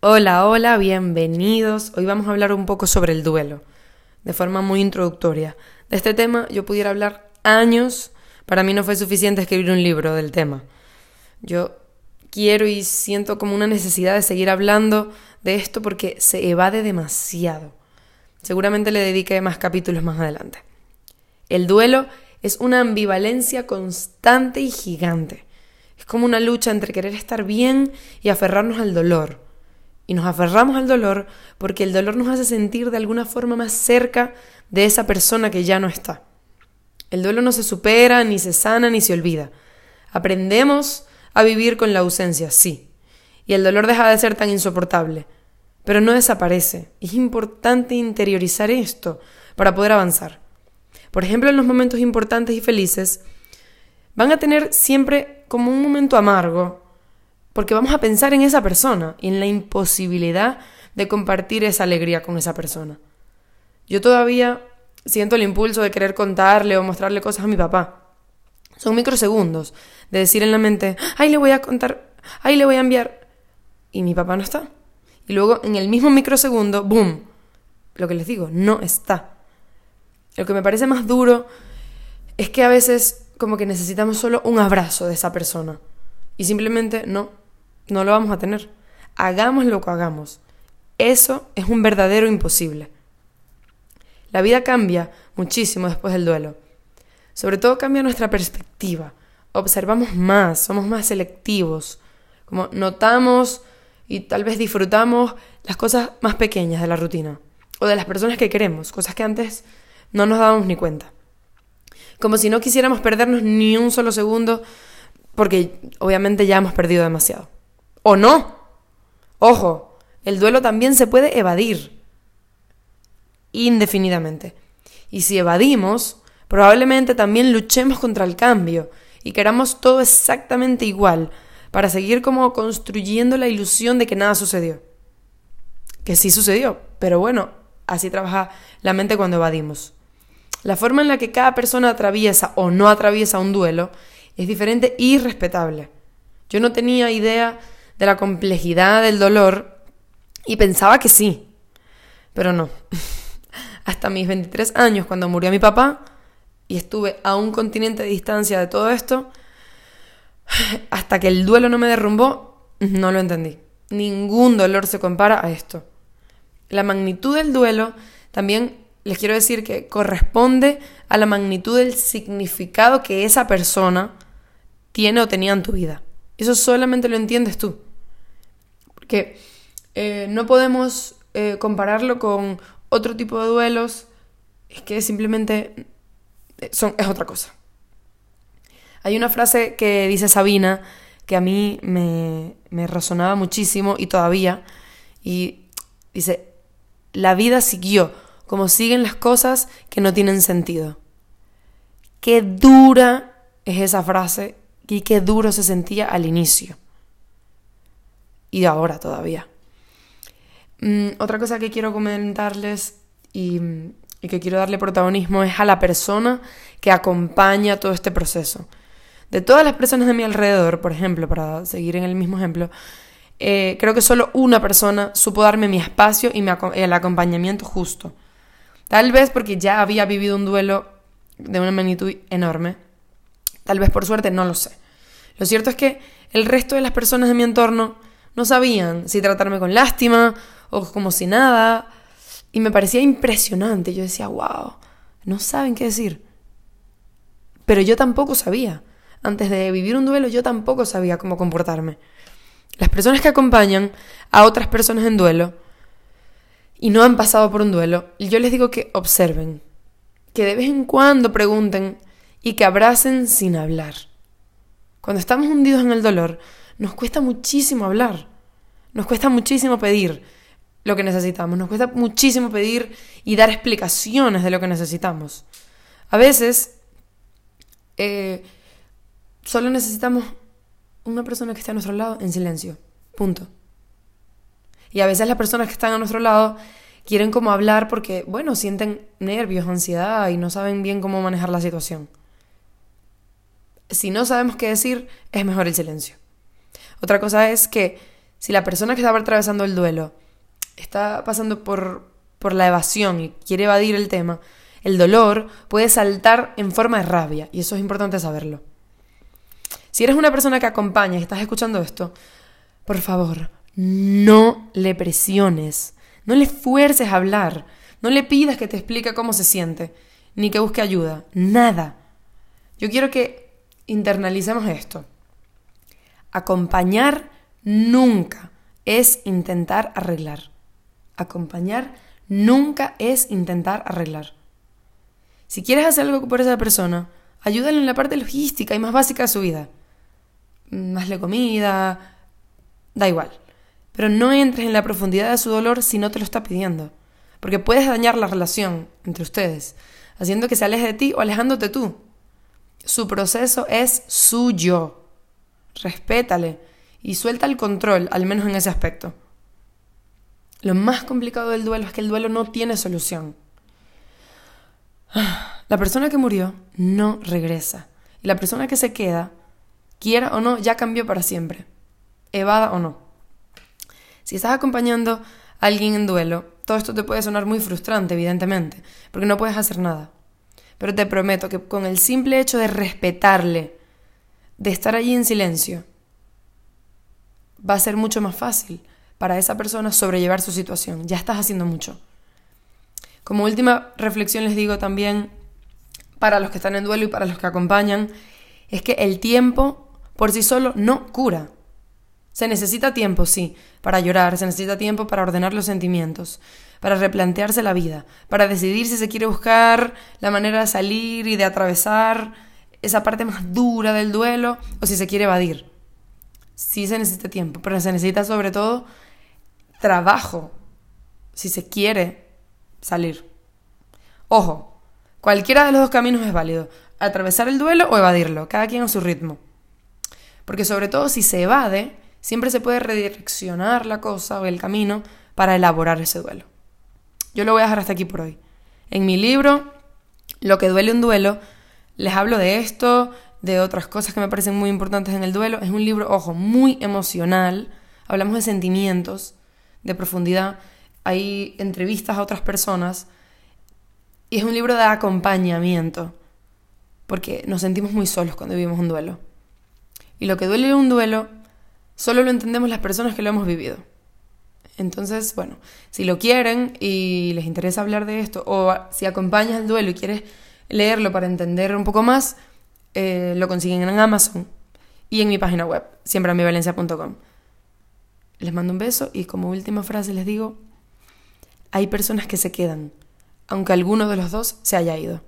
Hola, hola, bienvenidos. Hoy vamos a hablar un poco sobre el duelo, de forma muy introductoria. De este tema yo pudiera hablar años, para mí no fue suficiente escribir un libro del tema. Yo quiero y siento como una necesidad de seguir hablando de esto porque se evade demasiado. Seguramente le dedique más capítulos más adelante. El duelo es una ambivalencia constante y gigante. Es como una lucha entre querer estar bien y aferrarnos al dolor. Y nos aferramos al dolor porque el dolor nos hace sentir de alguna forma más cerca de esa persona que ya no está. El duelo no se supera, ni se sana, ni se olvida. Aprendemos a vivir con la ausencia, sí. Y el dolor deja de ser tan insoportable. Pero no desaparece. Es importante interiorizar esto para poder avanzar. Por ejemplo, en los momentos importantes y felices, van a tener siempre como un momento amargo, porque vamos a pensar en esa persona y en la imposibilidad de compartir esa alegría con esa persona. Yo todavía siento el impulso de querer contarle o mostrarle cosas a mi papá. Son microsegundos de decir en la mente, ay, le voy a contar, ay, le voy a enviar. Y mi papá no está. Y luego en el mismo microsegundo, ¡boom! Lo que les digo, no está. Lo que me parece más duro es que a veces como que necesitamos solo un abrazo de esa persona. Y simplemente no, no lo vamos a tener. Hagamos lo que hagamos. Eso es un verdadero imposible. La vida cambia muchísimo después del duelo. Sobre todo cambia nuestra perspectiva. Observamos más, somos más selectivos. Como notamos y tal vez disfrutamos las cosas más pequeñas de la rutina. O de las personas que queremos, cosas que antes no nos dábamos ni cuenta. Como si no quisiéramos perdernos ni un solo segundo, porque obviamente ya hemos perdido demasiado. ¿O no? Ojo, el duelo también se puede evadir indefinidamente. Y si evadimos, probablemente también luchemos contra el cambio y queramos todo exactamente igual para seguir como construyendo la ilusión de que nada sucedió. Que sí sucedió, pero bueno, así trabaja la mente cuando evadimos. La forma en la que cada persona atraviesa o no atraviesa un duelo es diferente y respetable. Yo no tenía idea de la complejidad del dolor y pensaba que sí, pero no. Hasta mis 23 años, cuando murió mi papá y estuve a un continente de distancia de todo esto, hasta que el duelo no me derrumbó, no lo entendí. Ningún dolor se compara a esto. La magnitud del duelo también les quiero decir que corresponde a la magnitud del significado que esa persona tiene o tenía en tu vida. Eso solamente lo entiendes tú. Porque eh, no podemos eh, compararlo con otro tipo de duelos. Es que simplemente eh, son, es otra cosa. Hay una frase que dice Sabina que a mí me, me resonaba muchísimo y todavía. Y dice, la vida siguió como siguen las cosas que no tienen sentido. Qué dura es esa frase y qué duro se sentía al inicio. Y ahora todavía. Mm, otra cosa que quiero comentarles y, que quiero darle protagonismo es a la persona que acompaña todo este proceso. De todas las personas de mi alrededor, por ejemplo, para seguir en el mismo ejemplo, eh, creo que solo una persona supo darme mi espacio y el acompañamiento justo. Tal vez porque ya había vivido un duelo de una magnitud enorme. Tal vez por suerte, no lo sé. Lo cierto es que el resto de las personas de mi entorno no sabían si tratarme con lástima o como si nada. Y me parecía impresionante. Yo decía, wow, no saben qué decir. Pero yo tampoco sabía. Antes de vivir un duelo yo tampoco sabía cómo comportarme. Las personas que acompañan a otras personas en duelo y no han pasado por un duelo, yo les digo que observen, que de vez en cuando pregunten y que abracen sin hablar. Cuando estamos hundidos en el dolor, nos cuesta muchísimo hablar, nos cuesta muchísimo pedir lo que necesitamos, nos cuesta muchísimo pedir y dar explicaciones de lo que necesitamos. A veces eh, solo necesitamos una persona que esté a nuestro lado en silencio, punto. Y a veces las personas que están a nuestro lado quieren como hablar porque, bueno, sienten nervios, ansiedad y no saben bien cómo manejar la situación. Si no sabemos qué decir, es mejor el silencio. Otra cosa es que Si la persona que está atravesando el duelo está pasando por, por la evasión y quiere evadir el tema, el dolor puede saltar en forma de rabia, y eso es importante saberlo. Si eres una persona que acompaña y estás escuchando esto, por favor, no le presiones, no le fuerces a hablar, no le pidas que te explique cómo se siente, ni que busque ayuda, nada. Yo quiero que internalicemos esto. Acompañar nunca es intentar arreglar. Acompañar nunca es intentar arreglar. Si quieres hacer algo por esa persona, ayúdale en la parte logística y más básica de su vida. Hazle comida, da igual. Pero no entres en la profundidad de su dolor si no te lo está pidiendo. Porque puedes dañar la relación entre ustedes, haciendo que se aleje de ti o alejándote tú. Su proceso es suyo. Respétale y suelta el control, al menos en ese aspecto. Lo más complicado del duelo es que el duelo no tiene solución. La persona que murió no regresa. Y la persona que se queda, quiera o no, ya cambió para siempre. Evada o no. Si estás acompañando a alguien en duelo, todo esto te puede sonar muy frustrante, evidentemente, porque no puedes hacer nada. Pero te prometo que con el simple hecho de respetarle, de estar allí en silencio, va a ser mucho más fácil para esa persona sobrellevar su situación. Ya estás haciendo mucho. Como última reflexión les digo también, para los que están en duelo y para los que acompañan, es que el tiempo por sí solo no cura. Se necesita tiempo, sí, para llorar, se necesita tiempo para ordenar los sentimientos, para replantearse la vida, para decidir si se quiere buscar la manera de salir y de atravesar esa parte más dura del duelo o si se quiere evadir. Sí se necesita tiempo, pero se necesita sobre todo trabajo si se quiere salir. Ojo, cualquiera de los dos caminos es válido, atravesar el duelo o evadirlo, cada quien a su ritmo. Porque sobre todo si se evade, siempre se puede redireccionar la cosa o el camino para elaborar ese duelo. Yo lo voy a dejar hasta aquí por hoy. En mi libro, Lo que duele un duelo, les hablo de esto, de otras cosas que me parecen muy importantes en el duelo. Es un libro, ojo, muy emocional. Hablamos de sentimientos, de profundidad. Hay entrevistas a otras personas. Y es un libro de acompañamiento. Porque nos sentimos muy solos cuando vivimos un duelo. Y lo que duele un duelo Solo lo entendemos las personas que lo hemos vivido. Entonces, bueno, si lo quieren y les interesa hablar de esto, o si acompañas el duelo y quieres leerlo para entender un poco más, eh, lo consiguen en Amazon y en mi página web, siembramivalencia.com. Les mando un beso y como última frase les digo, hay personas que se quedan, aunque alguno de los dos se haya ido.